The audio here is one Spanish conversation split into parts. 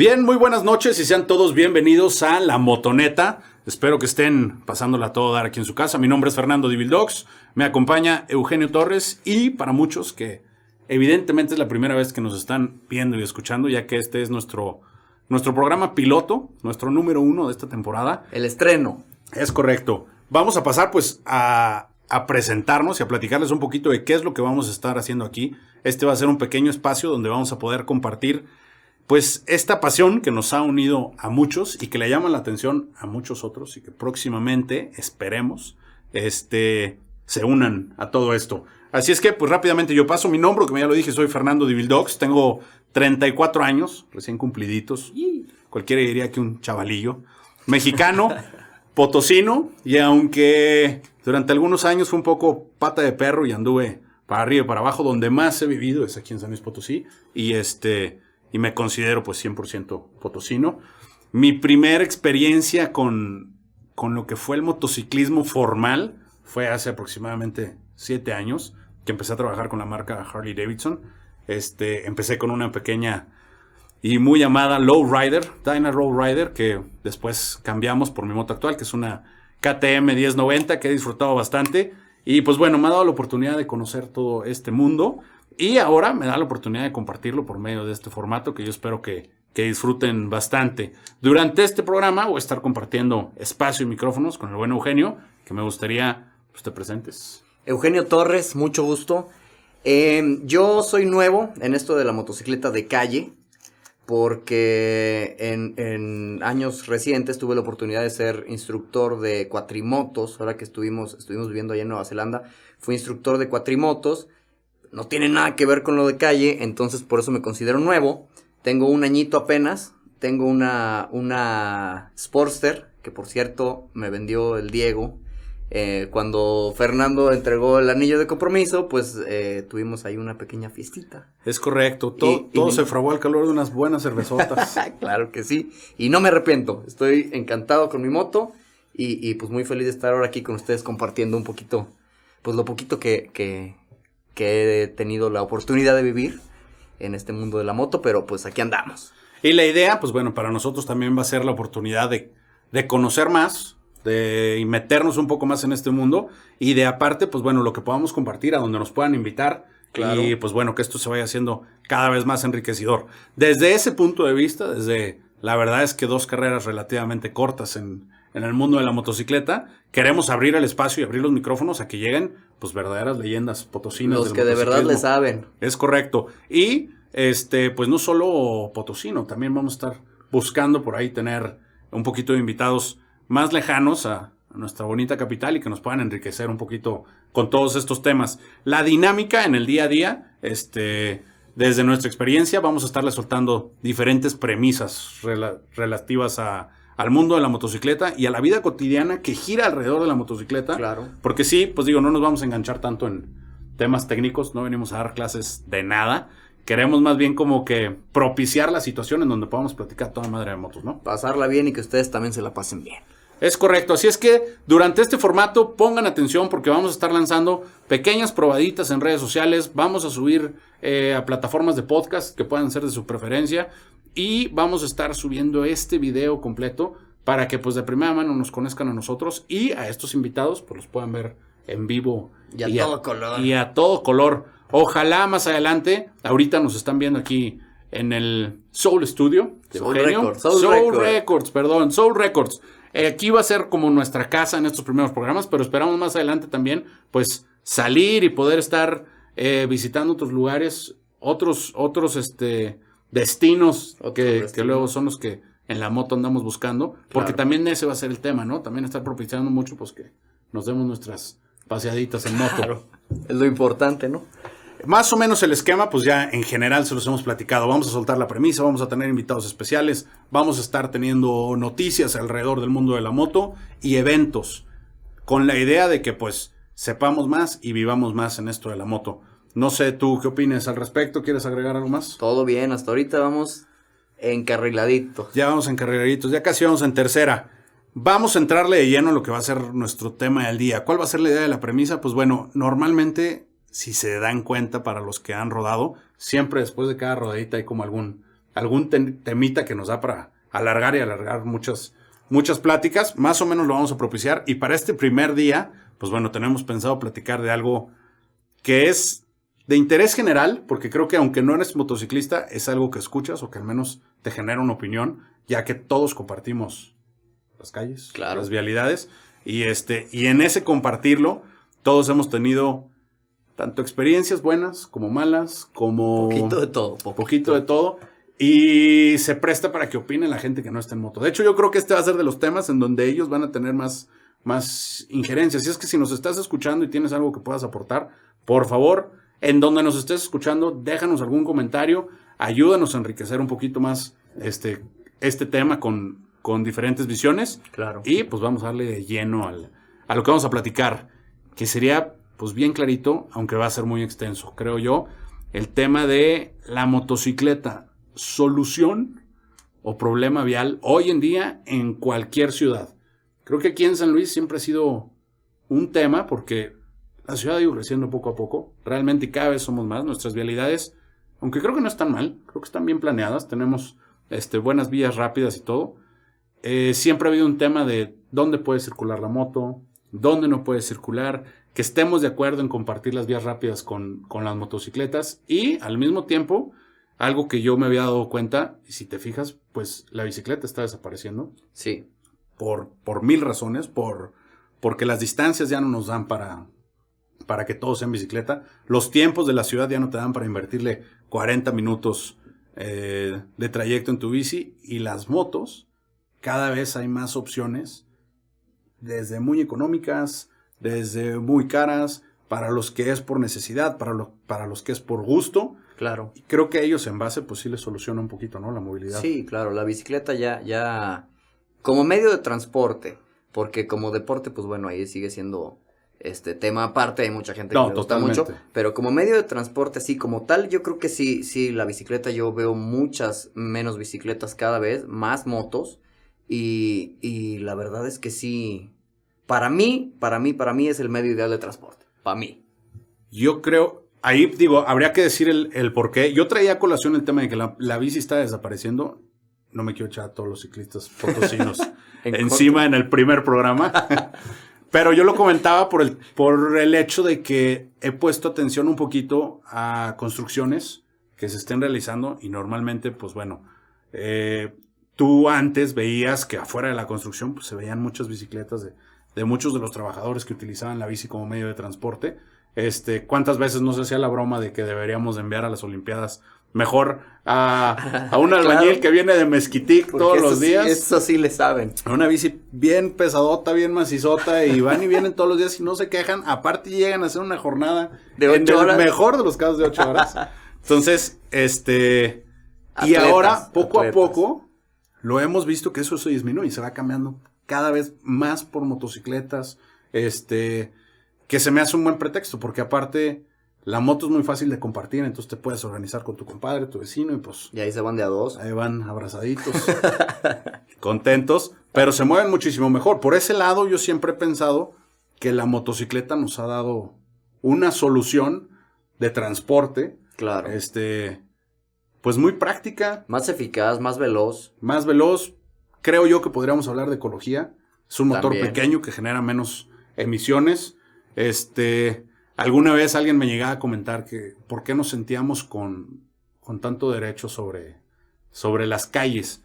Bien, muy buenas noches y sean todos bienvenidos a La Motoneta. Espero que estén pasándola a todo dar aquí en su casa. Mi nombre es Fernando Divildox, me acompaña Eugenio Torres y para muchos que evidentemente es la primera vez que nos están viendo y escuchando, ya que este es nuestro, nuestro programa piloto, nuestro número uno de esta temporada. El estreno. Es correcto. Vamos a pasar pues a, a presentarnos y a platicarles un poquito de qué es lo que vamos a estar haciendo aquí. Este va a ser un pequeño espacio donde vamos a poder compartir pues esta pasión que nos ha unido a muchos y que le llama la atención a muchos otros y que próximamente esperemos este se unan a todo esto. Así es que pues rápidamente yo paso mi nombre, que ya lo dije, soy Fernando Divildox, tengo 34 años, recién cumpliditos. Cualquiera diría que un chavalillo. Mexicano, potosino, y aunque durante algunos años fue un poco pata de perro y anduve para arriba y para abajo, donde más he vivido es aquí en San Luis Potosí. Y este, y me considero pues 100% potosino. Mi primera experiencia con, con lo que fue el motociclismo formal fue hace aproximadamente siete años que empecé a trabajar con la marca Harley Davidson. Este, empecé con una pequeña y muy llamada Lowrider, Dyna Rider, que después cambiamos por mi moto actual, que es una KTM 1090 que he disfrutado bastante. Y pues bueno, me ha dado la oportunidad de conocer todo este mundo. Y ahora me da la oportunidad de compartirlo por medio de este formato que yo espero que, que disfruten bastante. Durante este programa voy a estar compartiendo espacio y micrófonos con el buen Eugenio, que me gustaría que te presentes. Eugenio Torres, mucho gusto. Eh, yo soy nuevo en esto de la motocicleta de calle, porque en, en, años recientes tuve la oportunidad de ser instructor de cuatrimotos, ahora que estuvimos, estuvimos viviendo allá en Nueva Zelanda, fui instructor de cuatrimotos no tiene nada que ver con lo de calle, entonces por eso me considero nuevo. Tengo un añito apenas, tengo una, una Sportster, que por cierto me vendió el Diego. Eh, cuando Fernando entregó el anillo de compromiso, pues eh, tuvimos ahí una pequeña fiestita. Es correcto, todo, todo se fraguó al calor de unas buenas cervezotas. claro que sí, y no me arrepiento, estoy encantado con mi moto y, y, pues muy feliz de estar ahora aquí con ustedes compartiendo un poquito, pues lo poquito que, que, que he tenido la oportunidad de vivir en este mundo de la moto, pero pues aquí andamos. Y la idea, pues bueno, para nosotros también va a ser la oportunidad de, de conocer más, de meternos un poco más en este mundo y de aparte, pues bueno, lo que podamos compartir, a donde nos puedan invitar. Y pues bueno, que esto se vaya haciendo cada vez más enriquecedor. Desde ese punto de vista, desde la verdad es que dos carreras relativamente cortas en, en el mundo de la motocicleta, queremos abrir el espacio y abrir los micrófonos a que lleguen pues verdaderas leyendas potosinas. Los que de verdad le saben. Es correcto. Y este, pues no solo potosino, también vamos a estar buscando por ahí tener un poquito de invitados más lejanos a, nuestra bonita capital y que nos puedan enriquecer un poquito con todos estos temas. La dinámica en el día a día, este, desde nuestra experiencia, vamos a estarle soltando diferentes premisas relativas a, al mundo de la motocicleta y a la vida cotidiana que gira alrededor de la motocicleta. Claro. Porque sí, pues digo, no nos vamos a enganchar tanto en temas técnicos, no venimos a dar clases de nada. Queremos más bien como que propiciar la situación en donde podamos platicar toda madre de motos, ¿no? Pasarla bien y que ustedes también se la pasen bien. Es correcto, así es que durante este formato pongan atención porque vamos a estar lanzando pequeñas probaditas en redes sociales, vamos a subir eh, a plataformas de podcast que puedan ser de su preferencia, y vamos a estar subiendo este video completo para que pues de primera mano nos conozcan a nosotros y a estos invitados pues los puedan ver en vivo. Y a todo color. Y a todo color. Ojalá más adelante, ahorita nos están viendo aquí en el Soul Studio. Soul, Records, Soul, Records. perdón, Soul Records. Eh, aquí va a ser como nuestra casa en estos primeros programas, pero esperamos más adelante también pues salir y poder estar eh, visitando otros lugares, otros, otros, este, destinos que, luego son los que en la moto andamos buscando, porque también ese va a ser el tema, ¿no? También estar propiciando mucho, pues que nos demos nuestras paseaditas en moto. Es lo importante, ¿no? Más o menos el esquema, pues ya en general se los hemos platicado. Vamos a soltar la premisa, vamos a tener invitados especiales, vamos a estar teniendo noticias alrededor del mundo de la moto y eventos, con la idea de que pues sepamos más y vivamos más en esto de la moto. No sé, tú qué opinas al respecto, ¿quieres agregar algo más? Todo bien, hasta ahorita vamos encarriladitos. Ya vamos encarriladitos, ya casi vamos en tercera. Vamos a entrarle de lleno a lo que va a ser nuestro tema del día. ¿Cuál va a ser la idea de la premisa? Pues bueno, normalmente, si se dan cuenta para los que han rodado, siempre después de cada rodadita hay como algún algún temita que nos da para alargar y alargar muchas, muchas pláticas. Más o menos lo vamos a propiciar. Y para este primer día, pues bueno, tenemos pensado platicar de algo que es de interés general, porque creo que aunque no eres motociclista, es algo que escuchas o que al menos te genera una opinión, ya que todos compartimos las calles, las vialidades, y este, y en ese compartirlo, todos hemos tenido tanto experiencias buenas como malas, como poquito de todo, poquito de todo, y se presta para que opine la gente que no está en moto. De hecho, yo creo que este va a ser de los temas en donde ellos van a tener más, más injerencias. Y es que si nos estás escuchando y tienes algo que puedas aportar, por favor, en donde nos estés escuchando, déjanos algún comentario, ayúdanos a enriquecer un poquito más este, este tema con, con diferentes visiones. Claro. Y pues vamos a darle lleno al, a lo que vamos a platicar, que sería pues bien clarito, aunque va a ser muy extenso, creo yo, el tema de la motocicleta, solución o problema vial hoy en día en cualquier ciudad. Creo que aquí en San Luis siempre ha sido un tema porque la ciudad ha ido creciendo poco a poco. Realmente cada vez somos más. Nuestras vialidades, aunque creo que no están mal, creo que están bien planeadas. Tenemos este, buenas vías rápidas y todo. Eh, siempre ha habido un tema de dónde puede circular la moto, dónde no puede circular, que estemos de acuerdo en compartir las vías rápidas con, con las motocicletas y al mismo tiempo, algo que yo me había dado cuenta, y si te fijas, pues la bicicleta está desapareciendo. Sí. Por, por mil razones, por, porque las distancias ya no nos dan para, para que todo sea en bicicleta. Los tiempos de la ciudad ya no te dan para invertirle 40 minutos eh, de trayecto en tu bici y las motos, cada vez hay más opciones, desde muy económicas, desde muy caras, para los que es por necesidad, para, lo, para los que es por gusto. Claro. Y creo que a ellos en base pues sí les soluciona un poquito, ¿no? La movilidad. Sí, claro, la bicicleta ya, ya, como medio de transporte, porque como deporte, pues bueno, ahí sigue siendo este tema aparte, hay mucha gente que le gusta mucho, pero como medio de transporte, sí, como tal, yo creo que sí, sí, la bicicleta, yo veo muchas menos bicicletas cada vez, más motos, y, y la verdad es que sí, para mí, para mí, para mí es el medio ideal de transporte, para mí. Yo creo, ahí digo, habría que decir el, el por qué. Yo traía a colación el tema de que la, la bici está desapareciendo. No me quiero echar a todos los ciclistas potosinos encima en el primer programa. Pero yo lo comentaba por el, por el hecho de que he puesto atención un poquito a construcciones que se estén realizando y normalmente, pues bueno, eh, tú antes veías que afuera de la construcción pues, se veían muchas bicicletas de, de, muchos de los trabajadores que utilizaban la bici como medio de transporte. Este, ¿Cuántas veces no se hacía la broma de que deberíamos enviar a las Olimpiadas mejor a, a un albañil que viene de Mezquitic todos los días. eso sí le saben. Una bici bien pesadota, bien macizota, y van y vienen todos los días y no se quejan. Aparte llegan a hacer una jornada de ocho horas. mejor de los casos de ocho horas. Entonces, este... y ahora, poco a poco, lo hemos visto que eso se disminuye y se va cambiando cada vez más por motocicletas, este, que se me hace un buen pretexto, porque aparte la moto es muy fácil de compartir, entonces te puedes organizar con tu compadre, tu vecino y pues... Y ahí se van de a dos. Ahí van abrazaditos, contentos, pero se mueven muchísimo mejor. Por ese lado yo siempre he pensado que la motocicleta nos ha dado una solución de transporte. Claro. Este, pues muy práctica. Más eficaz, más veloz. Más veloz. Creo yo que podríamos hablar de ecología. Es un motor pequeño que genera menos emisiones. Este, Alguna vez alguien me llegaba a comentar que por qué nos sentíamos con, con tanto derecho sobre, sobre las calles.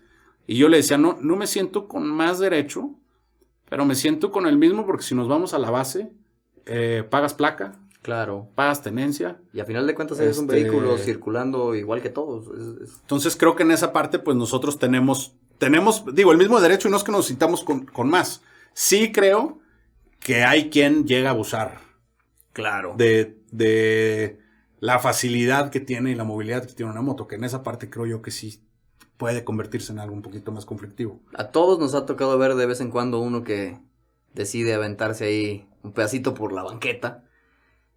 Y yo le decía, no, no me siento con más derecho, pero me siento con el mismo porque si nos vamos a la base, eh, pagas placa. Claro. Pagas tenencia. Y a final de cuentas eres un este vehículo circulando igual que todos. Entonces creo que en esa parte pues nosotros tenemos, tenemos, digo, el mismo derecho y no es que nos sintamos con, con más. Sí creo que hay quien llega a abusar Claro. De, de la facilidad que tiene y la movilidad que tiene una moto, que en esa parte creo yo que sí puede convertirse en algo un poquito más conflictivo. A todos nos ha tocado ver de vez en cuando uno que decide aventarse ahí un pedacito por la banqueta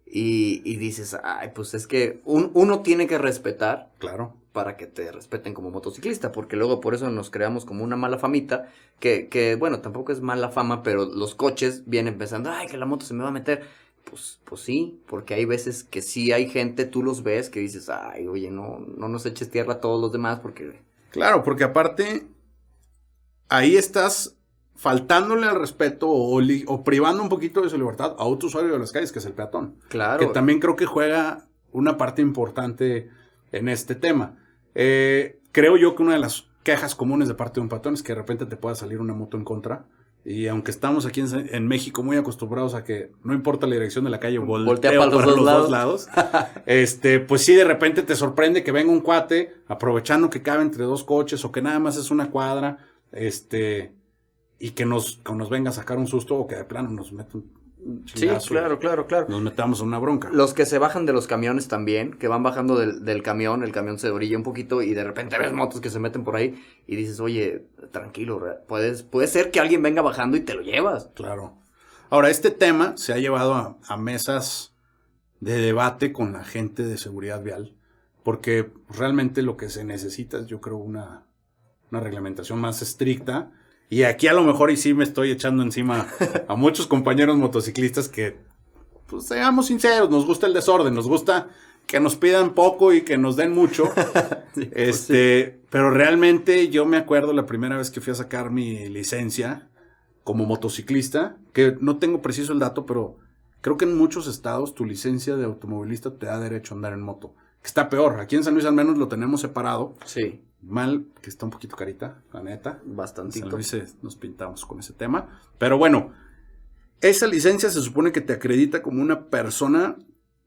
y, y dices, ay, pues es que uno tiene que respetar. Claro. Para que te respeten como motociclista, porque luego por eso nos creamos como una mala famita, que, que bueno, tampoco es mala fama, pero los coches vienen pensando, ay, que la moto se me va a meter Pues, pues sí, porque hay veces que sí hay gente, tú los ves, que dices, ay, oye, no, no nos eches tierra a todos los demás porque... Claro, porque aparte, ahí estás faltándole al respeto o, o, privando un poquito de su libertad a otro usuario de las calles, que es el peatón. Claro. Que también creo que juega una parte importante en este tema. Eh, creo yo que una de las quejas comunes de parte de un peatón es que de repente te pueda salir una moto en contra. Y aunque estamos aquí en, México muy acostumbrados a que no importa la dirección de la calle, voltea, para, los, dos, lados, este, pues sí, de repente te sorprende que venga un cuate aprovechando que cabe entre dos coches o que nada más es una cuadra, este, y que nos, que nos venga a sacar un susto o que de plano nos meta un, Sí, claro, claro, claro. Nos metamos en una bronca. Los que se bajan de los camiones también, que van bajando del, camión, el camión se orilla un poquito y de repente ves motos que se meten por ahí y dices, oye, tranquilo, puedes, puede ser que alguien venga bajando y te lo llevas. Claro. Ahora, este tema se ha llevado a, mesas de debate con la gente de seguridad vial, porque realmente lo que se necesita es, yo creo, una, una reglamentación más estricta y aquí a lo mejor y sí me estoy echando encima a muchos compañeros motociclistas que, pues seamos sinceros, nos gusta el desorden, nos gusta que nos pidan poco y que nos den mucho. Pues este, pero realmente yo me acuerdo la primera vez que fui a sacar mi licencia como motociclista, que no tengo preciso el dato, pero creo que en muchos estados tu licencia de automovilista te da derecho a andar en moto. Que está peor, aquí en San Luis al menos lo tenemos separado. Sí. Mal, que está un poquito carita, la neta. Bastante. San Luis nos pintamos con ese tema. Pero bueno, esa licencia se supone que te acredita como una persona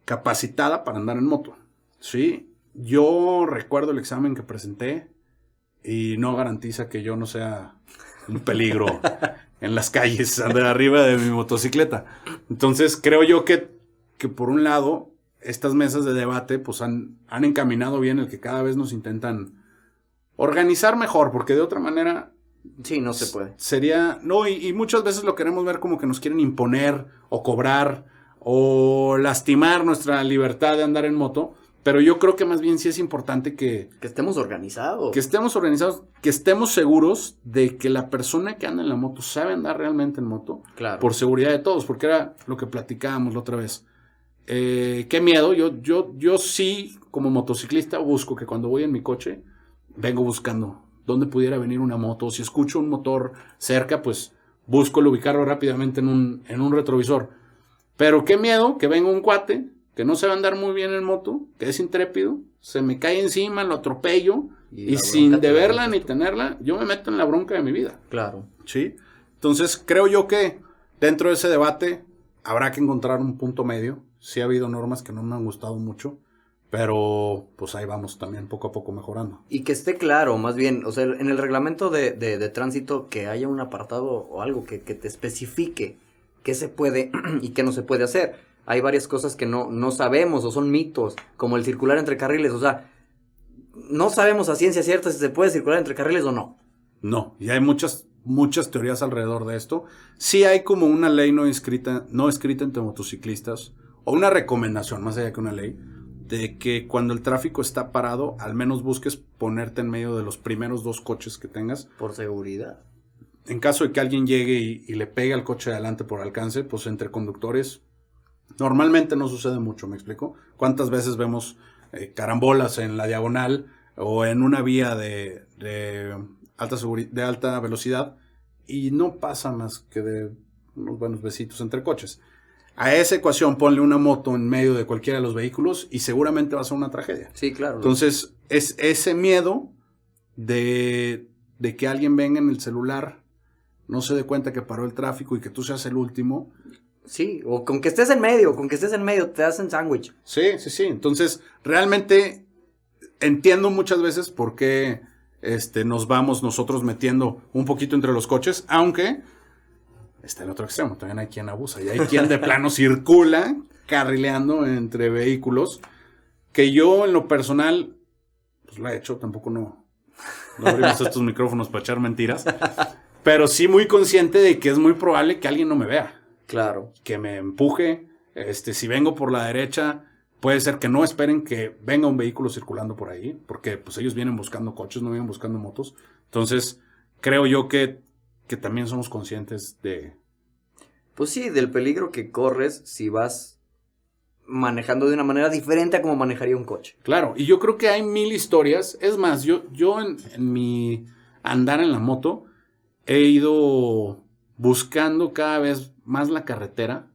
capacitada para andar en moto. Sí, yo recuerdo el examen que presenté y no garantiza que yo no sea un peligro en las calles, andar arriba de mi motocicleta. Entonces creo yo que, que por un lado, estas mesas de debate pues han, han encaminado bien el que cada vez nos intentan organizar mejor, porque de otra manera... Sí, no se puede. Sería, no, y, muchas veces lo queremos ver como que nos quieren imponer o cobrar o lastimar nuestra libertad de andar en moto, pero yo creo que más bien sí es importante que... Que estemos organizados. Que estemos organizados, que estemos seguros de que la persona que anda en la moto sabe andar realmente en moto. Claro. Por seguridad de todos, porque era lo que platicábamos la otra vez. Eh, qué miedo, yo, yo, yo sí, como motociclista, busco que cuando voy en mi coche vengo buscando dónde pudiera venir una moto. Si escucho un motor cerca, pues busco el ubicarlo rápidamente en un, en un retrovisor. Pero qué miedo que venga un cuate que no sabe andar muy bien en moto, que es intrépido, se me cae encima, lo atropello y, sin deberla ni tenerla, yo me meto en la bronca de mi vida. Claro. Sí. Entonces creo yo que dentro de ese debate habrá que encontrar un punto medio. Sí ha habido normas que no me han gustado mucho. Pero pues ahí vamos también poco a poco mejorando. Y que esté claro, más bien, o sea, en el reglamento de, de, tránsito que haya un apartado o algo que, que, te especifique qué se puede y qué no se puede hacer. Hay varias cosas que no, no sabemos o son mitos, como el circular entre carriles, o sea, no sabemos a ciencia cierta si se puede circular entre carriles o no. No, y hay muchas, muchas teorías alrededor de esto. Sí hay como una ley no escrita, no escrita entre motociclistas, o una recomendación, más allá que una ley, de que cuando el tráfico está parado, al menos busques ponerte en medio de los primeros dos coches que tengas. Por seguridad. En caso de que alguien llegue y, le pegue al coche adelante por alcance, pues entre conductores, normalmente no sucede mucho, ¿me explico? ¿Cuántas veces vemos eh, carambolas en la diagonal o en una vía de, de alta, de alta velocidad y no pasa más que de unos buenos besitos entre coches? A esa ecuación ponle una moto en medio de cualquiera de los vehículos y seguramente va a ser una tragedia. Sí, claro. Entonces, es ese miedo de, de que alguien venga en el celular, no se dé cuenta que paró el tráfico y que tú seas el último. Sí, o con que estés en medio, con que estés en medio, te hacen sándwich. Sí, sí, sí. Entonces, realmente entiendo muchas veces por qué este, nos vamos nosotros metiendo un poquito entre los coches, aunque está el otro extremo. También hay quien abusa y hay quien de plano circula carrileando entre vehículos. Que yo, en lo personal, pues lo he hecho, tampoco no, no abrimos estos micrófonos para echar mentiras. Pero sí muy consciente de que es muy probable que alguien no me vea. Claro. Que me empuje. Este, si vengo por la derecha, puede ser que no esperen que venga un vehículo circulando por ahí, porque pues ellos vienen buscando coches, no vienen buscando motos. Entonces, creo yo que que también somos conscientes de, Pues sí, del peligro que corres si vas manejando de una manera diferente a como manejaría un coche. Claro, y yo creo que hay mil historias. Es más, yo, yo en, en mi andar en la moto he ido buscando cada vez más la carretera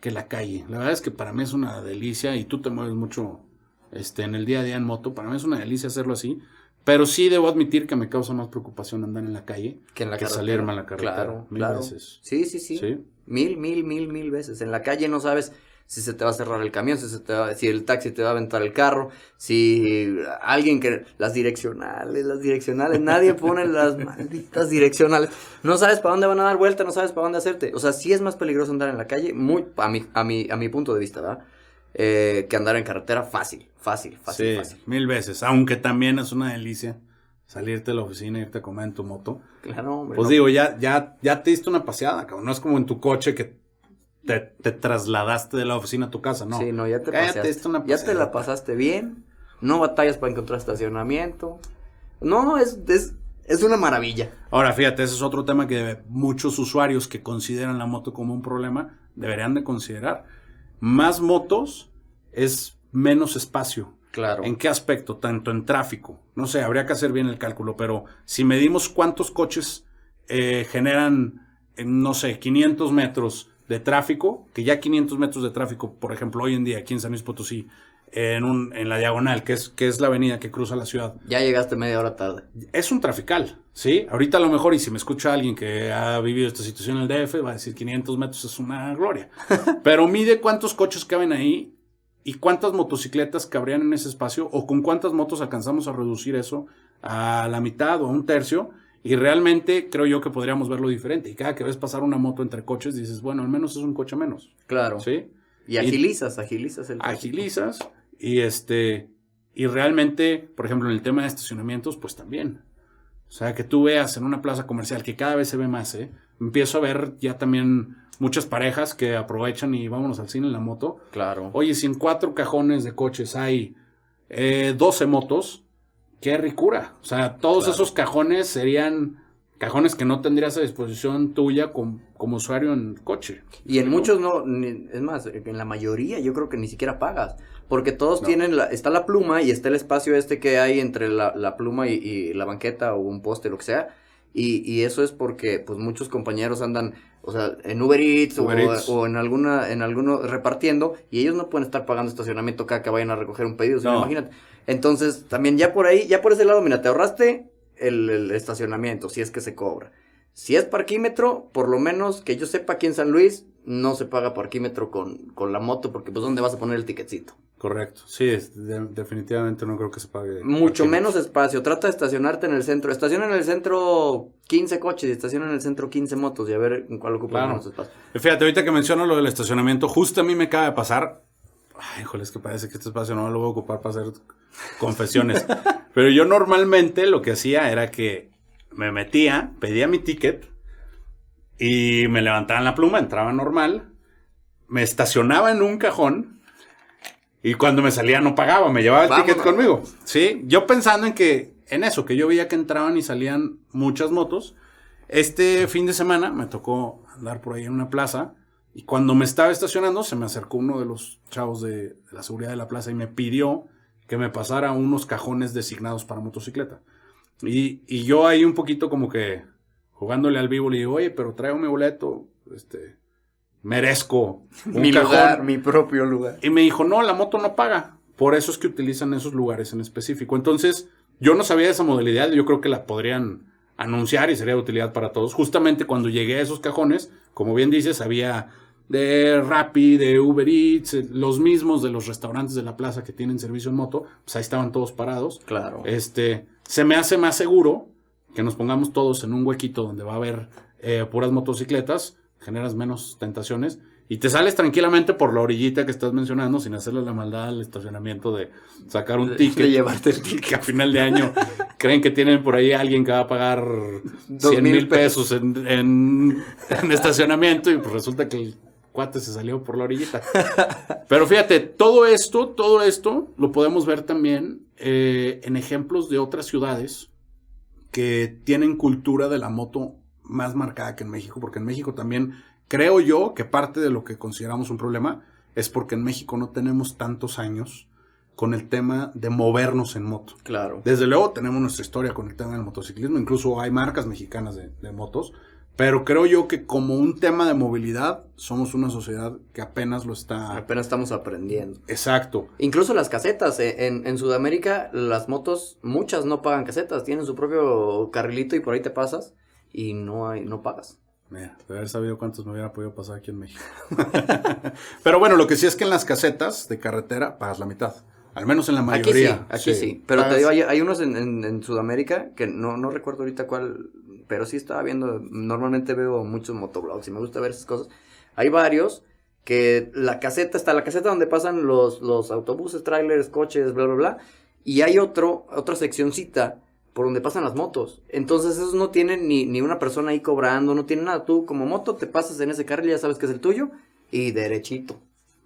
que la calle. La verdad es que para mí es una delicia y tú te mueves mucho este, en el día a día en moto. Para mí es una delicia hacerlo así. Pero sí debo admitir que me causa más preocupación andar en la calle Que en la que salirme a la carretera. Claro, mil claro. veces. Sí, sí, sí, Sí. Mil, mil, mil, mil veces. En la calle no sabes si se te va a cerrar el camión, si, se te va- si el taxi te va a aventar el carro, si alguien que... Las direccionales, las direccionales, nadie pone las malditas direccionales. No sabes para dónde van a dar vuelta, no sabes para dónde hacerte. O sea, sí es más peligroso andar en la calle, muy, a mi, a mi, a mi punto de vista, ¿verdad? Eh, que andar en carretera fácil, fácil, fácil, Sí, fácil. mil veces. Aunque también es una delicia salirte de la oficina e irte a comer en tu moto. Claro, hombre. Pues no. digo, ya, ya, ya te diste una paseada, cabrón. No es como en tu coche que te, te trasladaste de la oficina a tu casa, no. Sí, no, ya te Ya te pasaste. diste una ya te la pasaste bien. No batallas para encontrar estacionamiento. No, es, es, es una maravilla. Ahora, fíjate, ese es otro tema que muchos usuarios que consideran la moto como un problema deberían de considerar. Más motos es menos espacio. Claro. ¿En qué aspecto? Tanto en tráfico. No sé, habría que hacer bien el cálculo, pero si medimos cuántos coches eh, generan, eh, no sé, 500 metros de tráfico, que ya 500 metros de tráfico, por ejemplo, hoy en día aquí en San Luis Potosí, en, un, en la diagonal, que es, que es la avenida que cruza la ciudad, Ya llegaste media hora tarde. es un trafical, ¿sí? Ahorita a lo mejor, y si me escucha alguien que ha vivido esta situación en el DF, va a decir 500 metros es una gloria. Pero mide cuántos coches caben ahí y cuántas motocicletas cabrían en ese espacio o con cuántas motos alcanzamos a reducir eso a la mitad o a un tercio. Y realmente creo yo que podríamos verlo diferente. Y cada que ves pasar una moto entre coches, dices, bueno, al menos es un coche menos, Claro. ¿sí? Y agilizas, agilizas el agilizas y este y realmente, por ejemplo, en el tema de estacionamientos, pues también. O sea, que tú veas en una plaza comercial que cada vez se ve más, ¿eh? Empiezo a ver ya también muchas parejas que aprovechan y vámonos al cine en la moto. Claro. Oye, si en cuatro cajones de coches hay eh, 12 motos, qué ricura. O sea, todos Claro. esos cajones serían cajones que no tendrías a disposición tuya com- como usuario en coche. Y en muchos no, ni- es más, en la mayoría yo creo que ni siquiera pagas. Porque todos No. tienen, la, está la pluma y está el espacio este que hay entre la, la pluma y, y la banqueta o un poste, lo que sea. Y, y eso es porque pues muchos compañeros andan, o sea, en Uber Eats, Uber o, Eats. o en alguna, en alguno repartiendo, y ellos no pueden estar pagando estacionamiento cada que vayan a recoger un pedido, ¿sí? No. imagínate. Entonces, también ya por ahí, ya por ese lado, mira, te ahorraste el, el estacionamiento, si es que se cobra. Si es parquímetro, por lo menos que yo sepa aquí en San Luis, no se paga parquímetro con, con la moto, porque pues ¿dónde vas a poner el ticketcito? Correcto. Sí, es- de- definitivamente no creo que se pague. Mucho menos espacio. Trata de estacionarte en el centro. Estaciona en el centro 15 coches y estaciona en el centro 15 motos y a ver en cuál ocupa Claro. menos espacio. Fíjate, ahorita que menciono lo del estacionamiento, justo a mí me acaba de pasar. Ay, híjole, es que parece que este espacio no lo voy a ocupar para hacer confesiones. Pero yo normalmente lo que hacía era que me metía, pedía mi ticket y me levantaban la pluma, entraba normal, me estacionaba en un cajón y cuando me salía no pagaba, me llevaba el Vámonos. ticket conmigo. Sí, yo pensando en que, en eso, que yo veía que entraban y salían muchas motos. Este fin de semana me tocó andar por ahí en una plaza y cuando me estaba estacionando se me acercó uno de los chavos de, de la seguridad de la plaza y me pidió que me pasara unos cajones designados para motocicleta. Y, y yo ahí un poquito como que jugándole al vivo le digo, oye, pero traigo mi boleto, este, merezco un mi cajón. lugar, mi propio lugar. Y me dijo, no, la moto no paga. Por eso es que utilizan esos lugares en específico. Entonces, yo no sabía de esa modalidad. Yo creo que la podrían anunciar y sería de utilidad para todos. Justamente cuando llegué a esos cajones, como bien dices, había de Rappi, de Uber Eats, eh, los mismos de los restaurantes de la plaza que tienen servicio en moto, pues ahí estaban todos parados. Claro. Este, se me hace más seguro que nos pongamos todos en un huequito donde va a haber eh, puras motocicletas, generas menos tentaciones y te sales tranquilamente por la orillita que estás mencionando sin hacerle la maldad al estacionamiento de sacar un De- ticket. de llevarte el que a final de año creen que tienen por ahí alguien que va a pagar Dos 100 mil mil pesos en, en- en estacionamiento y pues resulta que el cuate se salió por la orillita. Pero fíjate, todo esto, todo esto lo podemos ver también eh, en ejemplos de otras ciudades que tienen cultura de la moto más marcada que en México, porque en México también creo yo que parte de lo que consideramos un problema es porque en México no tenemos tantos años con el tema de movernos en moto. Claro. Desde luego tenemos nuestra historia con el tema del motociclismo, incluso hay marcas mexicanas de, de motos, pero creo yo que como un tema de movilidad somos una sociedad que apenas lo está... Apenas estamos aprendiendo. Exacto. Incluso las casetas, eh, en, en Sudamérica las motos, muchas no pagan casetas, tienen su propio carrilito y por ahí te pasas y no hay, no pagas. Mira, de haber sabido cuántos me hubiera podido pasar aquí en México. Pero bueno, lo que sí es que en las casetas de carretera pagas la mitad. Al menos en la mayoría. Aquí sí, aquí sí. Pero te digo, hay, hay unos en, en- en Sudamérica que no, no recuerdo ahorita cuál, pero sí estaba viendo, normalmente veo muchos motoblogs y me gusta ver esas cosas. Hay varios que la caseta, está la caseta donde pasan los, los autobuses, trailers, coches, bla, bla, bla. Y hay otro, otra seccioncita por donde pasan las motos. Entonces esos no tienen ni, ni una persona ahí cobrando, no tienen nada. Tú como moto te pasas en ese carril, ya sabes que es el tuyo y derechito.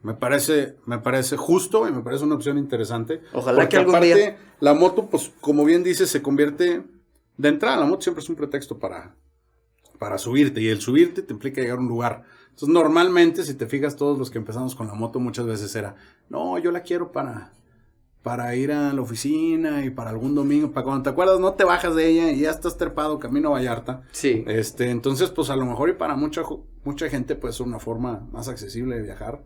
Me parece, me parece justo y me parece una opción interesante. Ojalá Porque que algún aparte, día- la moto, pues, como bien dices, se convierte. De entrada, la moto siempre es un pretexto para, para subirte. Y el subirte te implica llegar a un lugar. Entonces, normalmente, si te fijas, todos los que empezamos con la moto muchas veces era, no, yo la quiero para, para ir a la oficina y para algún domingo, para cuando te acuerdas, no te bajas de ella y ya estás trepado camino a Vallarta. Sí. Este, entonces, pues a lo mejor y para mucha, mucha gente, pues es una forma más accesible de viajar.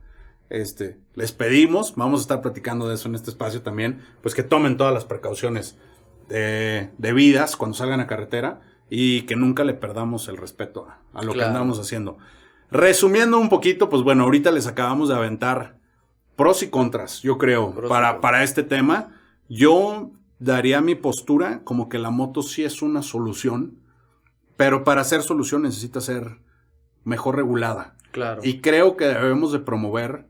Este, les pedimos, vamos a estar platicando de eso en este espacio también, pues que tomen todas las precauciones de, debidas cuando salgan a carretera y que nunca le perdamos el respeto a, a lo que andamos haciendo. Resumiendo un poquito, pues bueno, ahorita les acabamos de aventar pros y contras, yo creo, Pros para, para este tema. Yo daría mi postura como que la moto sí es una solución, pero para ser solución necesita ser mejor regulada. Claro. Y creo que debemos de promover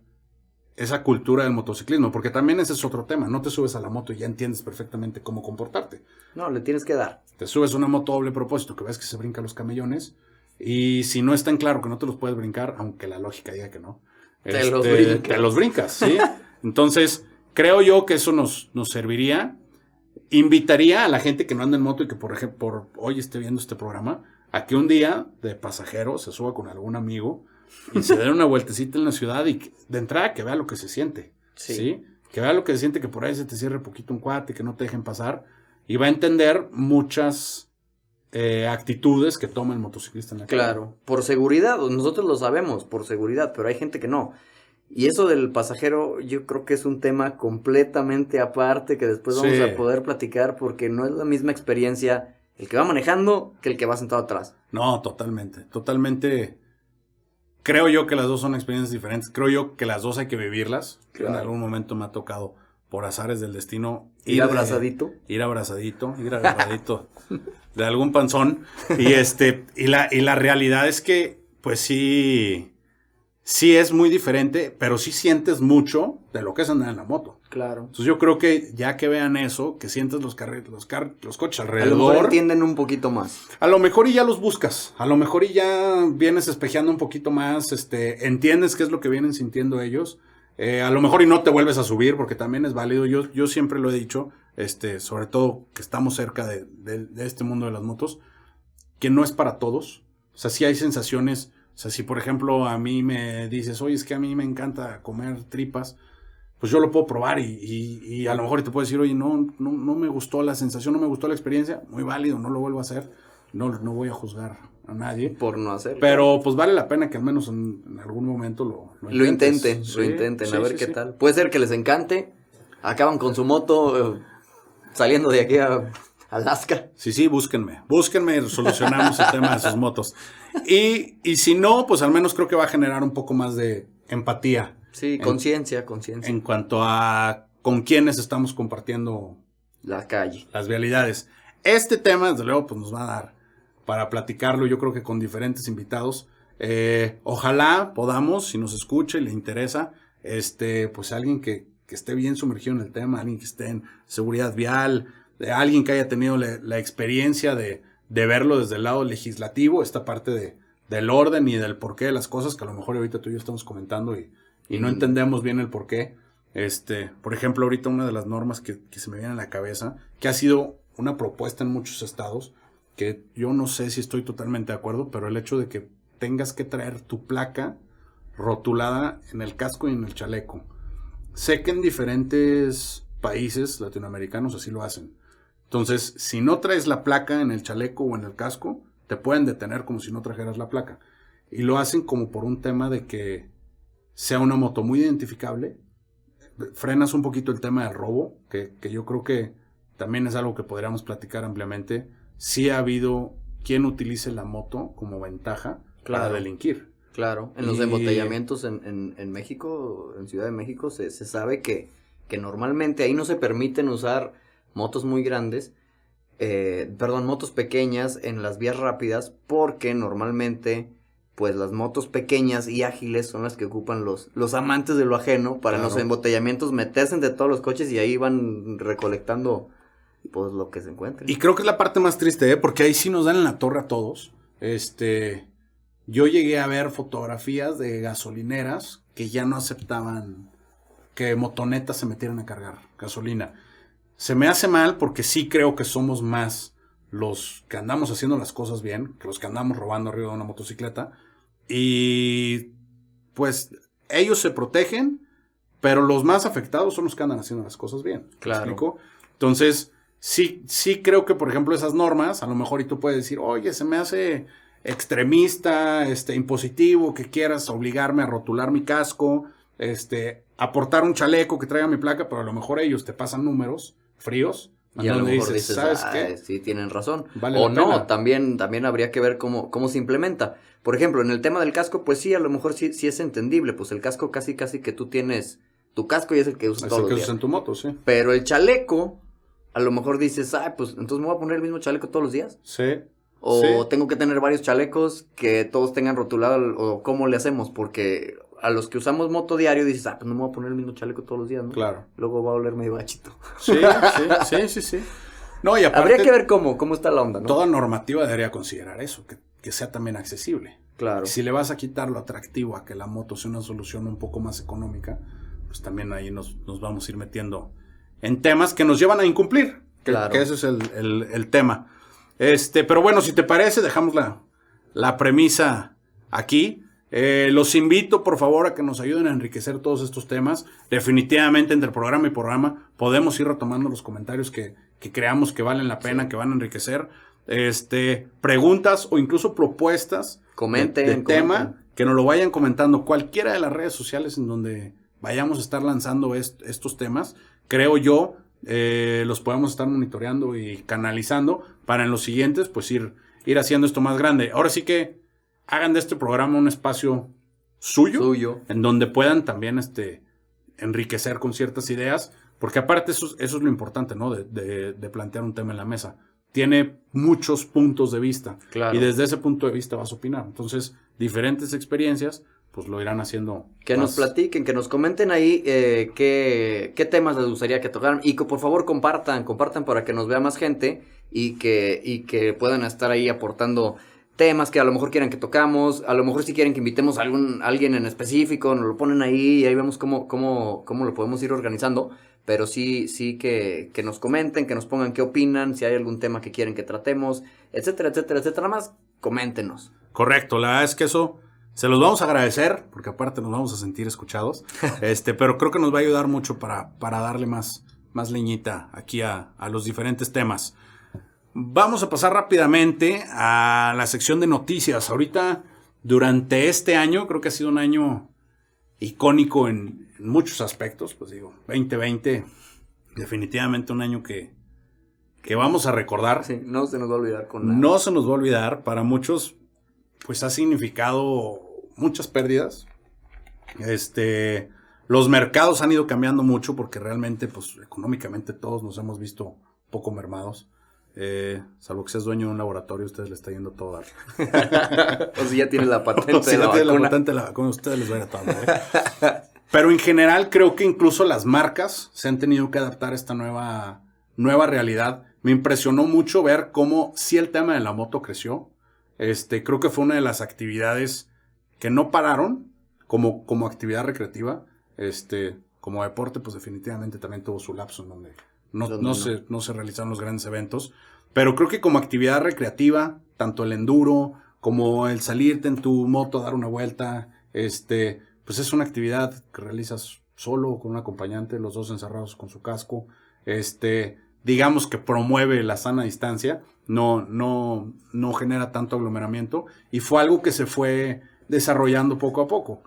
esa cultura del motociclismo, porque también ese es otro tema. No te subes a la moto y ya entiendes perfectamente cómo comportarte. No, le tienes que dar. Te subes a una moto doble propósito que ves que se brinca los camellones y si no es tan claro que no te los puedes brincar, aunque la lógica diga que no, Te los este, brincas. te los brincas, ¿sí? Entonces, creo yo que eso nos, nos serviría. Invitaría a la gente que no anda en moto y que, por ejemplo, por hoy esté viendo este programa, a que un día de pasajero se suba con algún amigo y se dé una vueltecita en la ciudad y que- de entrada que vea lo que se siente. Sí. Sí. Que vea lo que se siente, que por ahí se te cierre poquito un cuate, que no te dejen pasar. Y va a entender muchas eh, actitudes que toma el motociclista en la calle. Claro, por seguridad, nosotros lo sabemos, por seguridad, pero hay gente que no. Y eso del pasajero, yo creo que es un tema completamente aparte que después vamos Sí. a poder platicar porque no es la misma experiencia el que va manejando que el que va sentado atrás. No, totalmente. Totalmente. Creo yo que las dos son experiencias diferentes. Creo yo que las dos hay que vivirlas. Claro. En algún momento me ha tocado, por azares del destino, Ir de- abrazadito. ir abrazadito, ir agarradito de algún panzón. Y este, y la, y la realidad es que, pues sí, sí es muy diferente, pero sí sientes mucho de lo que es andar en la moto. Claro. Entonces yo creo que ya que vean eso, que sientes los carri- los, car- los coches A lo mejor alrededor. entienden un poquito más. A lo mejor y ya los buscas, a lo mejor y ya vienes espejeando un poquito más, este, entiendes qué es lo que vienen sintiendo ellos. Eh, a lo mejor y no te vuelves a subir porque también es válido. Yo, yo siempre lo he dicho, este, sobre todo que estamos cerca de, de- de este mundo de las motos, que no es para todos. O sea, sí hay sensaciones. O sea, si por ejemplo a mí me dices, oye, es que a mí me encanta comer tripas, pues yo lo puedo probar y, y- y a lo mejor te puedo decir, oye, no, no, no me gustó la sensación, no me gustó la experiencia, muy válido, no lo vuelvo a hacer, no, no voy a juzgar a nadie, Por no hacerlo. pero pues vale la pena que al menos en, en algún momento lo, Lo intentes. intenten, Sí, lo intenten, sí, a ver sí, qué sí. tal. Puede ser que les encante, acaban con su moto eh, saliendo de aquí a Alaska. Sí, sí, búsquenme. Búsquenme y solucionamos el tema de sus motos. Y, y si no, pues al menos creo que va a generar un poco más de empatía Sí, En- conciencia, conciencia. en cuanto a con quiénes estamos compartiendo La calle. las vialidades. Este tema, desde luego, pues nos va a dar para platicarlo, yo creo que con diferentes invitados. Eh, ojalá podamos, si nos escucha y le interesa, este, pues alguien que, que esté bien sumergido en el tema, alguien que esté en seguridad vial, de alguien que haya tenido la, la experiencia de, de verlo desde el lado legislativo, esta parte de, del orden y del porqué de las cosas, que a lo mejor ahorita tú y yo estamos comentando y, y no entendemos bien el porqué. Este, por ejemplo, ahorita una de las normas que, que se me viene a la cabeza, que ha sido una propuesta en muchos estados, que yo no sé si estoy totalmente de acuerdo, pero el hecho de que tengas que traer tu placa rotulada en el casco y en el chaleco. Sé que en diferentes países latinoamericanos así lo hacen. Entonces, si no traes la placa en el chaleco o en el casco, te pueden detener como si no trajeras la placa. Y lo hacen como por un tema de que sea una moto muy identificable. Frenas un poquito el tema del robo, que, que yo creo que también es algo que podríamos platicar ampliamente. Sí ha habido quien utilice la moto como ventaja para delinquir. Claro, en los embotellamientos en, en, México, en Ciudad de México, se, se sabe que, que, normalmente ahí no se permiten usar motos muy grandes, eh, perdón, motos pequeñas en las vías rápidas, porque normalmente, pues las motos pequeñas y ágiles son las que ocupan los, los amantes de lo ajeno para en los embotellamientos meterse entre todos los coches y ahí van recolectando pues lo que se encuentre. Y creo que es la parte más triste, ¿eh? porque ahí sí nos dan en la torre a todos. Este, yo llegué a ver fotografías de gasolineras que ya no aceptaban que motonetas se metieran a cargar gasolina. Se me hace mal porque sí creo que somos más los que andamos haciendo las cosas bien que los que andamos robando arriba de una motocicleta. Y pues ellos se protegen, pero los más afectados son los que andan haciendo las cosas bien. Claro. Entonces, sí, sí creo que, por ejemplo, esas normas, a lo mejor y tú puedes decir, oye, se me hace extremista, este, impositivo, que quieras obligarme a rotular mi casco, este, aportar un chaleco que traiga mi placa, pero a lo mejor ellos te pasan números fríos. Y a lo mejor dices, ¿sabes qué? Sí, tienen razón. o no, también, también habría que ver cómo, cómo se implementa. Por ejemplo, en el tema del casco, pues sí, a lo mejor sí, sí es entendible. Pues el casco casi, casi que tú tienes, tu casco y es el que usas es el que usas en tu moto, sí. Pero el chaleco, a lo mejor dices, ay, pues entonces me voy a poner el mismo chaleco todos los días. Sí. O tengo que tener varios chalecos que todos tengan rotulado, o cómo le hacemos, porque a los que usamos moto diario dices, ah, pues no me voy a poner el mismo chaleco todos los días, ¿no? Claro. Luego va a oler medio gachito. Sí, sí, sí, sí, No, y Habría que ver cómo, cómo está la onda, ¿no? Toda normativa debería considerar eso, que, que sea también accesible. Claro. Si le vas a quitar lo atractivo a que la moto sea una solución un poco más económica, pues también ahí nos, nos vamos a ir metiendo en temas que nos llevan a incumplir. Que, claro. que ese es el, el, el tema. Este, pero bueno, si te parece, dejamos la, la premisa aquí. Eh, los invito, por favor, a que nos ayuden a enriquecer todos estos temas. Definitivamente, entre programa y programa, podemos ir retomando los comentarios que, que creamos que valen la pena, que van a enriquecer. Este, preguntas o incluso propuestas comenten, de, tema, que nos lo vayan comentando. Cualquiera de las redes sociales en donde vayamos a estar lanzando estos temas, creo yo, eh, los podemos estar monitoreando y canalizando para en los siguientes, pues ir, ir haciendo esto más grande. Ahora sí que hagan de este programa un espacio suyo, suyo. en donde puedan también este, enriquecer con ciertas ideas, porque aparte eso, eso es lo importante, ¿no? De, de, plantear un tema en la mesa. Tiene muchos puntos de vista. Claro. Y desde ese punto de vista vas a opinar. Entonces, diferentes experiencias pues lo irán haciendo. Que nos platiquen, que nos comenten ahí eh, qué, qué, temas les gustaría que tocaran y que por favor compartan, compartan para que nos vea más gente y que, y que puedan estar ahí aportando temas que a lo mejor quieran que tocamos, a lo mejor si quieren que invitemos a algún, alguien en específico, nos lo ponen ahí y ahí vemos cómo, cómo, cómo lo podemos ir organizando, pero sí, sí que, que nos comenten, que nos pongan qué opinan, si hay algún tema que quieren que tratemos, etcétera, etcétera, etcétera, más, coméntenos. Correcto, la verdad es que eso se los vamos a agradecer, porque aparte nos vamos a sentir escuchados. este, pero creo que nos va a ayudar mucho para, para darle más, más leñita aquí a, a los diferentes temas. Vamos a pasar rápidamente a la sección de noticias. Ahorita, durante este año, creo que ha sido un año icónico en, en muchos aspectos. Pues digo, 2020, definitivamente un año que, que vamos a recordar. Sí, no se nos va a olvidar con nada. No se nos va a olvidar. Para muchos, pues ha significado muchas pérdidas. Este, los mercados han ido cambiando mucho porque realmente, pues, económicamente todos nos hemos visto poco mermados. Eh, salvo que seas dueño de un laboratorio, ustedes le está yendo todo dar. o si ya tiene la patente si de la, la patente de la vacuna, ustedes les va a ir a todo ¿eh? Pero en general creo que incluso las marcas se han tenido que adaptar a esta nueva, nueva realidad. Me impresionó mucho ver cómo si el tema de la moto creció. Este, creo que fue una de las actividades que no pararon como, como actividad recreativa. Este, como deporte, pues definitivamente también tuvo su lapso en donde no, no, Se, no se realizaron los grandes eventos. Pero creo que como actividad recreativa, tanto el enduro como el salirte en tu moto a dar una vuelta, este, pues es una actividad que realizas solo o con un acompañante, los dos encerrados con su casco, este, digamos que promueve la sana distancia, no, no, no genera tanto aglomeramiento y fue algo que se fue desarrollando poco a poco.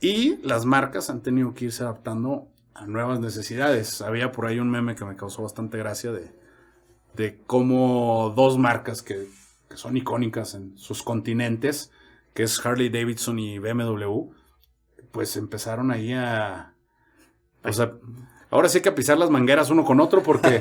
Y las marcas han tenido que irse adaptando a nuevas necesidades. Había por ahí un meme que me causó bastante gracia de, de cómo dos marcas que, que son icónicas en sus continentes, que es Harley Davidson y BMW, pues empezaron ahí a... O sea, ahora sí que a pisar las mangueras uno con otro porque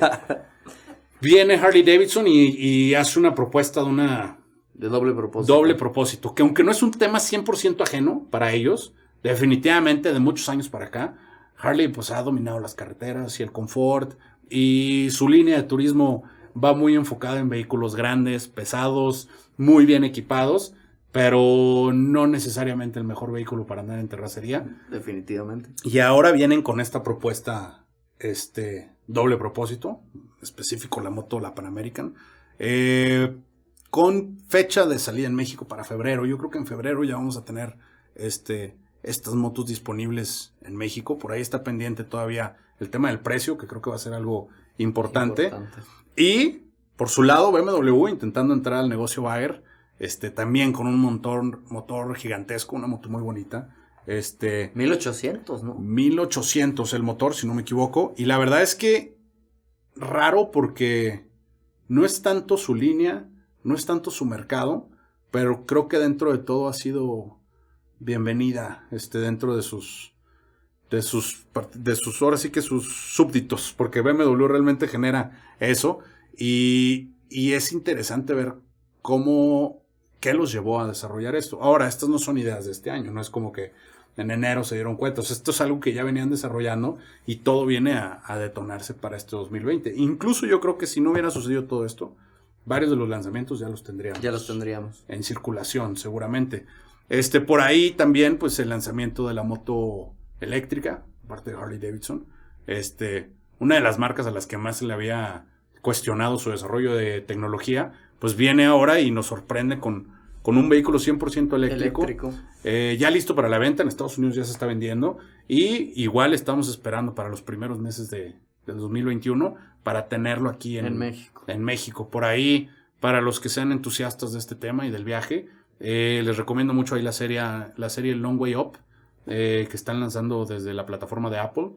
viene Harley Davidson y, y hace una propuesta de una... De doble propósito. Doble propósito, que aunque no es un tema 100% ajeno para ellos, definitivamente de muchos años para acá, Harley pues ha dominado las carreteras y el confort y su línea de turismo va muy enfocada en vehículos grandes, pesados, muy bien equipados, pero no necesariamente el mejor vehículo para andar en terracería. Definitivamente. Y ahora vienen con esta propuesta, este doble propósito, específico la moto, la Pan American, eh, con fecha de salida en México para febrero. Yo creo que en febrero ya vamos a tener este estas motos disponibles en México. Por ahí está pendiente todavía el tema del precio, que creo que va a ser algo importante. importante. Y por su lado, BMW intentando entrar al negocio Bayer, este, también con un motor, motor gigantesco, una moto muy bonita. Este, 1800, ¿no? 1800 el motor, si no me equivoco. Y la verdad es que raro porque no es tanto su línea, no es tanto su mercado, pero creo que dentro de todo ha sido bienvenida este, dentro de sus, de sus, de sus, ahora sí que sus súbditos, porque BMW realmente genera eso y, y es interesante ver cómo, qué los llevó a desarrollar esto. Ahora, estas no son ideas de este año, no es como que en enero se dieron cuenta, esto es algo que ya venían desarrollando y todo viene a, a detonarse para este 2020. Incluso yo creo que si no hubiera sucedido todo esto, varios de los lanzamientos ya los tendríamos. Ya los tendríamos. En circulación, seguramente. Este, por ahí también, pues, el lanzamiento de la moto eléctrica, parte de Harley Davidson. Este, una de las marcas a las que más se le había cuestionado su desarrollo de tecnología, pues viene ahora y nos sorprende con, con un vehículo 100% eléctrico. eléctrico. Eh, ya listo para la venta, en Estados Unidos ya se está vendiendo. Y igual estamos esperando para los primeros meses de, del 2021 para tenerlo aquí en, en México. En México. Por ahí, para los que sean entusiastas de este tema y del viaje, eh, les recomiendo mucho ahí la serie, la serie Long Way Up, eh, que están lanzando desde la plataforma de Apple.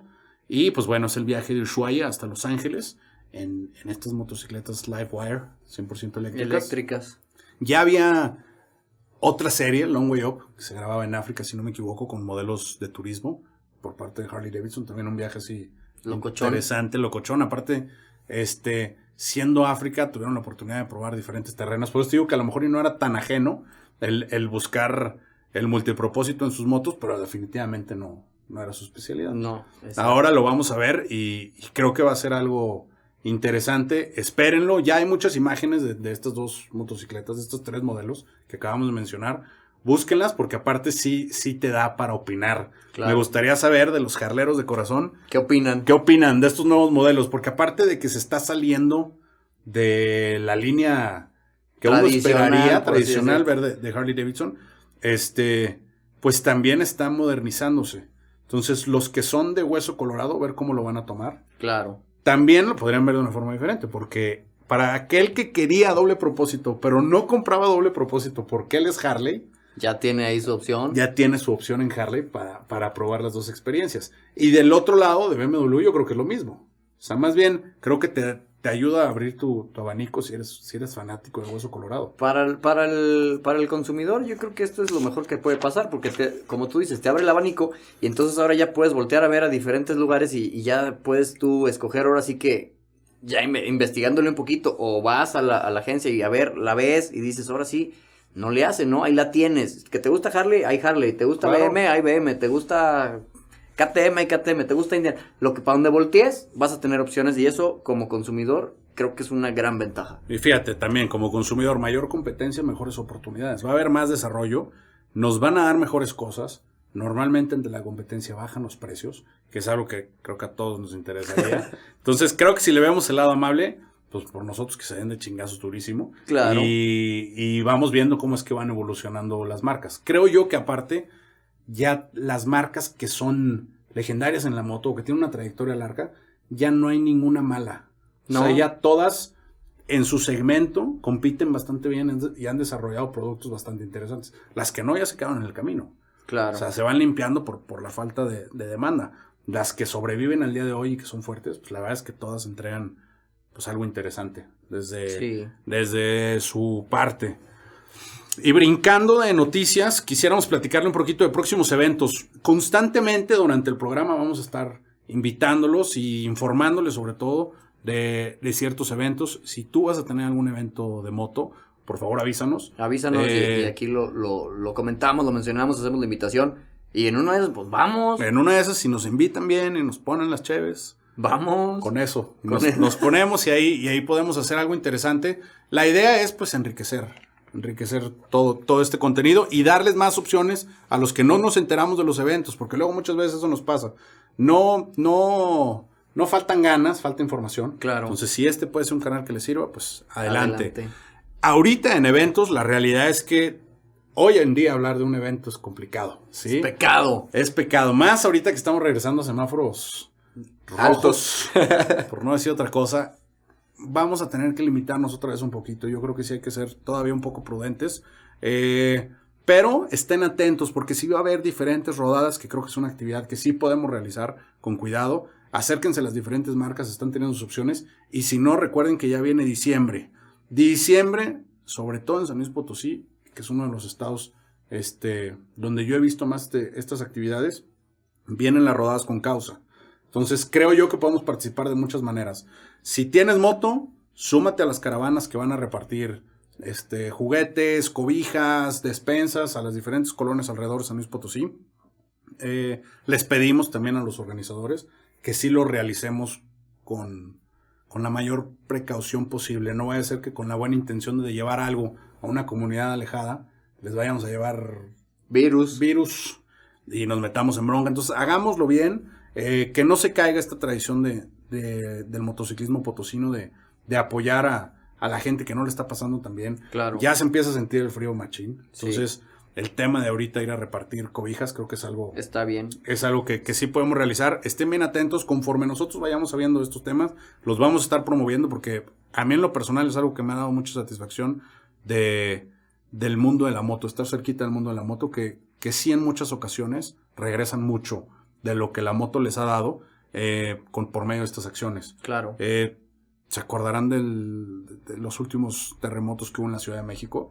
Y pues bueno, es el viaje de Ushuaia hasta Los Ángeles en, en estas motocicletas Livewire, 100% eléctricas. Eléctricas. Ya había otra serie, Long Way Up, que se grababa en África, si no me equivoco, con modelos de turismo por parte de Harley Davidson. También un viaje así locochón. interesante, locochón. Aparte, este, siendo África, tuvieron la oportunidad de probar diferentes terrenos. Por eso digo que a lo mejor no era tan ajeno el, buscar el multipropósito en sus motos, pero definitivamente no, no era su especialidad. No. Ahora lo vamos a ver y, creo que va a ser algo interesante. Espérenlo. Ya hay muchas imágenes de, estas dos motocicletas, de estos tres modelos que acabamos de mencionar. Búsquenlas porque aparte sí, sí te da para opinar. Me gustaría saber de los jarleros de corazón. ¿Qué opinan? ¿Qué opinan de estos nuevos modelos? Porque aparte de que se está saliendo de la línea que uno esperaría, tradicional verde de Harley Davidson, este, pues también está modernizándose. Entonces, los que son de hueso colorado, ver cómo lo van a tomar. Claro. También lo podrían ver de una forma diferente, porque para aquel que quería doble propósito, pero no compraba doble propósito porque él es Harley, ya tiene ahí su opción. Ya tiene su opción en Harley para, para probar las dos experiencias. Y del otro lado, de BMW, yo creo que es lo mismo. O sea, más bien, creo que te, te ayuda a abrir tu, abanico si eres, si eres fanático de Hueso Colorado. Para el, para, el, para el consumidor, yo creo que esto es lo mejor que puede pasar, porque te, como tú dices, te abre el abanico y entonces ahora ya puedes voltear a ver a diferentes lugares y, ya puedes tú escoger ahora sí que ya investigándole un poquito o vas a la, a la agencia y a ver, la ves y dices, ahora sí, no le hace, ¿no? Ahí la tienes. ¿Que te gusta Harley? Hay Harley. ¿Te gusta BM? Hay BM. ¿Te gusta KTM, hay KTM, te gusta Indian, lo que para donde voltees vas a tener opciones y eso como consumidor creo que es una gran ventaja. Y fíjate también como consumidor mayor competencia, mejores oportunidades, va a haber más desarrollo, nos van a dar mejores cosas. Normalmente entre la competencia bajan los precios, que es algo que creo que a todos nos interesaría. Entonces creo que si le vemos el lado amable, pues por nosotros que se den de chingazos durísimo. Claro. Y, y vamos viendo cómo es que van evolucionando las marcas. Creo yo que aparte, ya las marcas que son legendarias en la moto o que tienen una trayectoria larga, ya no hay ninguna mala. No. O sea, ya todas en su segmento compiten bastante bien y han desarrollado productos bastante interesantes. Las que no ya se quedaron en el camino. Claro. O sea, se van limpiando por, por la falta de, de demanda. Las que sobreviven al día de hoy y que son fuertes, pues la verdad es que todas entregan pues algo interesante desde, Sí. desde su parte. Y brincando de noticias, quisiéramos platicarle un poquito de próximos eventos. Constantemente durante el programa vamos a estar invitándolos y informándoles sobre todo de, de ciertos eventos. Si tú vas a tener algún evento de moto, por favor avísanos. Avísanos y- Eh, y, aquí lo, lo, lo comentamos, lo mencionamos, hacemos la invitación. Y en una de esas, pues vamos, En una de esas, si nos invitan bien y nos ponen las cheves, vamos. con eso. Con Nos, eso. nos ponemos y ahí, y ahí podemos hacer algo interesante. La idea es pues enriquecer, enriquecer todo, todo este contenido y darles más opciones a los que no nos enteramos de los eventos, porque luego muchas veces eso nos pasa. No, no, no faltan ganas, falta información. Claro. Entonces, si este puede ser un canal que les sirva, pues adelante. Adelante. Ahorita en eventos, la realidad es que hoy en día hablar de un evento es complicado. ¿sí? Pecado. Es pecado. Más ahorita que estamos regresando a semáforos altos, por no decir otra cosa, vamos a tener que limitarnos otra vez un poquito. Yo creo que sí hay que ser todavía un poco prudentes. Eh, pero estén atentos porque sí va a haber diferentes rodadas que creo que es una actividad que sí podemos realizar con cuidado. Acérquense a las diferentes marcas, están teniendo sus opciones. Y si no, recuerden que ya viene diciembre. Diciembre, sobre todo en San Luis Potosí, que es uno de los estados este, donde yo he visto más de estas actividades, vienen las rodadas con causa. Entonces creo yo que podemos participar de muchas maneras. Si tienes moto, súmate a las caravanas que van a repartir este, juguetes, cobijas, despensas a las diferentes colonias alrededor de San Luis Potosí. Eh, les pedimos también a los organizadores que sí lo realicemos con, con la mayor precaución posible. No vaya a ser que con la buena intención de llevar algo a una comunidad alejada, les vayamos a llevar Virus. virus y nos metamos en bronca. Entonces, hagámoslo bien, eh, que no se caiga esta tradición de, de- del motociclismo potosino de, de apoyar a, a la gente que no le está pasando tan bien. Claro. Ya se empieza a sentir el frío machín. Sí. Entonces, el tema de ahorita ir a repartir cobijas creo que es algo, Está bien. es algo que, que sí podemos realizar. Estén bien atentos conforme nosotros vayamos sabiendo de estos temas, los vamos a estar promoviendo porque a mí en lo personal es algo que me ha dado mucha satisfacción de, del mundo de la moto, estar cerquita del mundo de la moto, que, que sí en muchas ocasiones regresan mucho de lo que la moto les ha dado eh, con, por medio de estas acciones. Claro. Eh, ¿Se acordarán del- de los últimos terremotos que hubo en la Ciudad de México?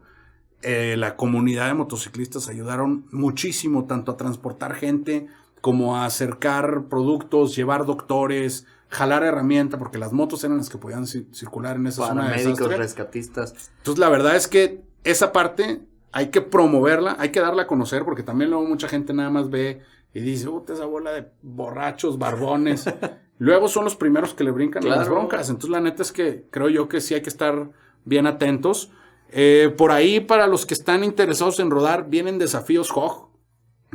Eh, la comunidad de motociclistas ayudaron muchísimo, tanto a transportar gente como a acercar productos, llevar doctores, jalar herramienta, porque las motos eran las que podían ci- circular en esa zona de Paramédicos, desastre. rescatistas. Entonces, la verdad es que esa parte hay que promoverla, hay que darla a conocer, porque también luego mucha gente nada más ve y dice, puta, esa bola de borrachos, barbones. luego son los primeros que le brincan a las broncas. Entonces, la neta es que creo yo que sí hay que estar bien atentos. Eh, por ahí, para los que están interesados en rodar, vienen desafíos HOG.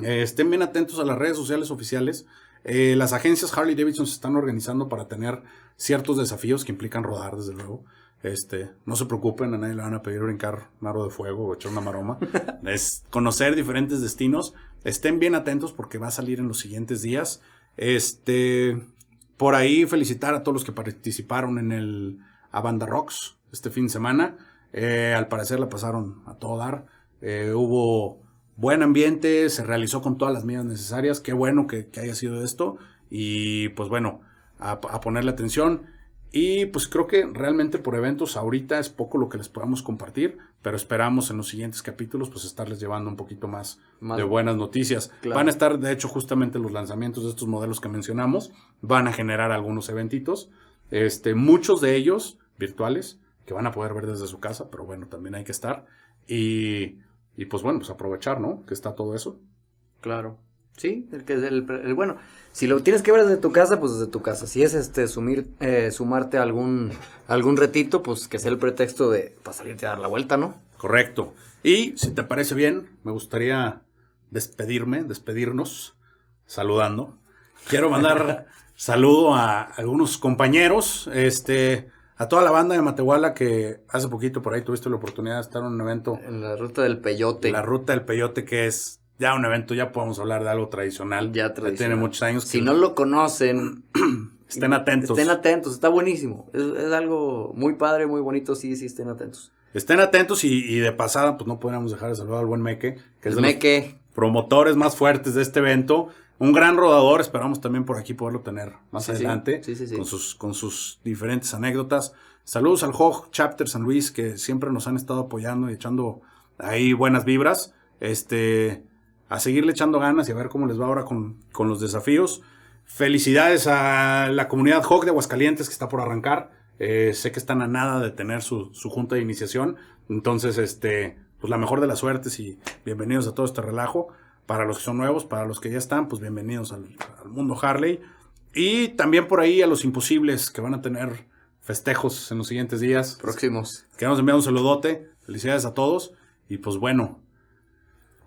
Eh, estén bien atentos a las redes sociales oficiales. Eh, las agencias Harley Davidson se están organizando para tener ciertos desafíos que implican rodar, desde luego. Este, no se preocupen, a nadie le van a pedir brincar un aro de fuego o echar una maroma. es conocer diferentes destinos. Estén bien atentos porque va a salir en los siguientes días. Este, por ahí felicitar a todos los que participaron en el Avanda Rocks este fin de semana. Eh, al parecer la pasaron a todo dar. Eh, hubo buen ambiente, se realizó con todas las medidas necesarias. Qué bueno que, que haya sido esto. Y pues bueno, a, a ponerle atención. Y pues creo que realmente por eventos ahorita es poco lo que les podamos compartir, pero esperamos en los siguientes capítulos pues estarles llevando un poquito más, Más- de buenas noticias. Claro. Van a estar de hecho justamente los lanzamientos de estos modelos que mencionamos, van a generar algunos eventitos, este, muchos de ellos virtuales que van a poder ver desde su casa, pero bueno, también hay que estar y, y pues bueno, pues aprovechar, ¿no? Que está todo eso. Claro. Sí, el que es el, el- bueno. Si lo tienes que ver desde tu casa, pues desde tu casa. Si es este sumir, eh, sumarte a algún, algún retito, pues que sea el pretexto de para salirte a dar la vuelta, ¿no? Correcto. Y si te parece bien, me gustaría despedirme, despedirnos, saludando. Quiero mandar saludo a algunos compañeros. Este, a toda la banda de Matehuala que hace poquito por ahí tuviste la oportunidad de estar en un evento. En la ruta del peyote. La ruta del peyote que es ya un evento, ya podemos hablar de algo tradicional. Ya tradicional. Tiene muchos años. Si no lo conocen, estén atentos. Estén atentos, está buenísimo. Es, algo muy padre, muy bonito, sí, sí, estén atentos. Estén atentos y, de pasada, pues no podríamos dejar de saludar al buen Meque, que es de Meque. los promotores más fuertes de este evento. Un gran rodador, esperamos también por aquí poderlo tener más adelante con, sus, con sus diferentes anécdotas. Saludos al Hog Chapter San Luis, que siempre nos han estado apoyando y echando ahí buenas vibras. Este, a seguirle echando ganas y a ver cómo les va ahora con, con los desafíos. Felicidades a la comunidad Hog de Aguascalientes que está por arrancar. Eh, sé que están a nada de tener su, su, junta de iniciación. Entonces, este, pues la mejor de las suertes y bienvenidos a todo este relajo. Para los que son nuevos, para los que ya están, pues bienvenidos al, mundo Harley. Y también por ahí a los imposibles que van a tener festejos en los siguientes días. Próximos. Queremos enviar un saludote. Felicidades a todos. Y pues bueno,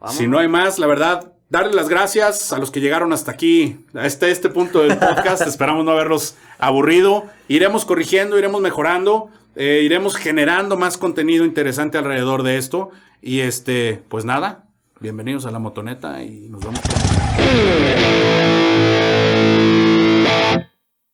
si no hay más, la verdad, darle las gracias a los que llegaron hasta aquí, a este, este punto del podcast. Esperamos no haberlos aburrido. Iremos corrigiendo, iremos mejorando, eh, iremos generando más contenido interesante alrededor de esto. Y este, pues nada, Bienvenidos a la motoneta y nos vemos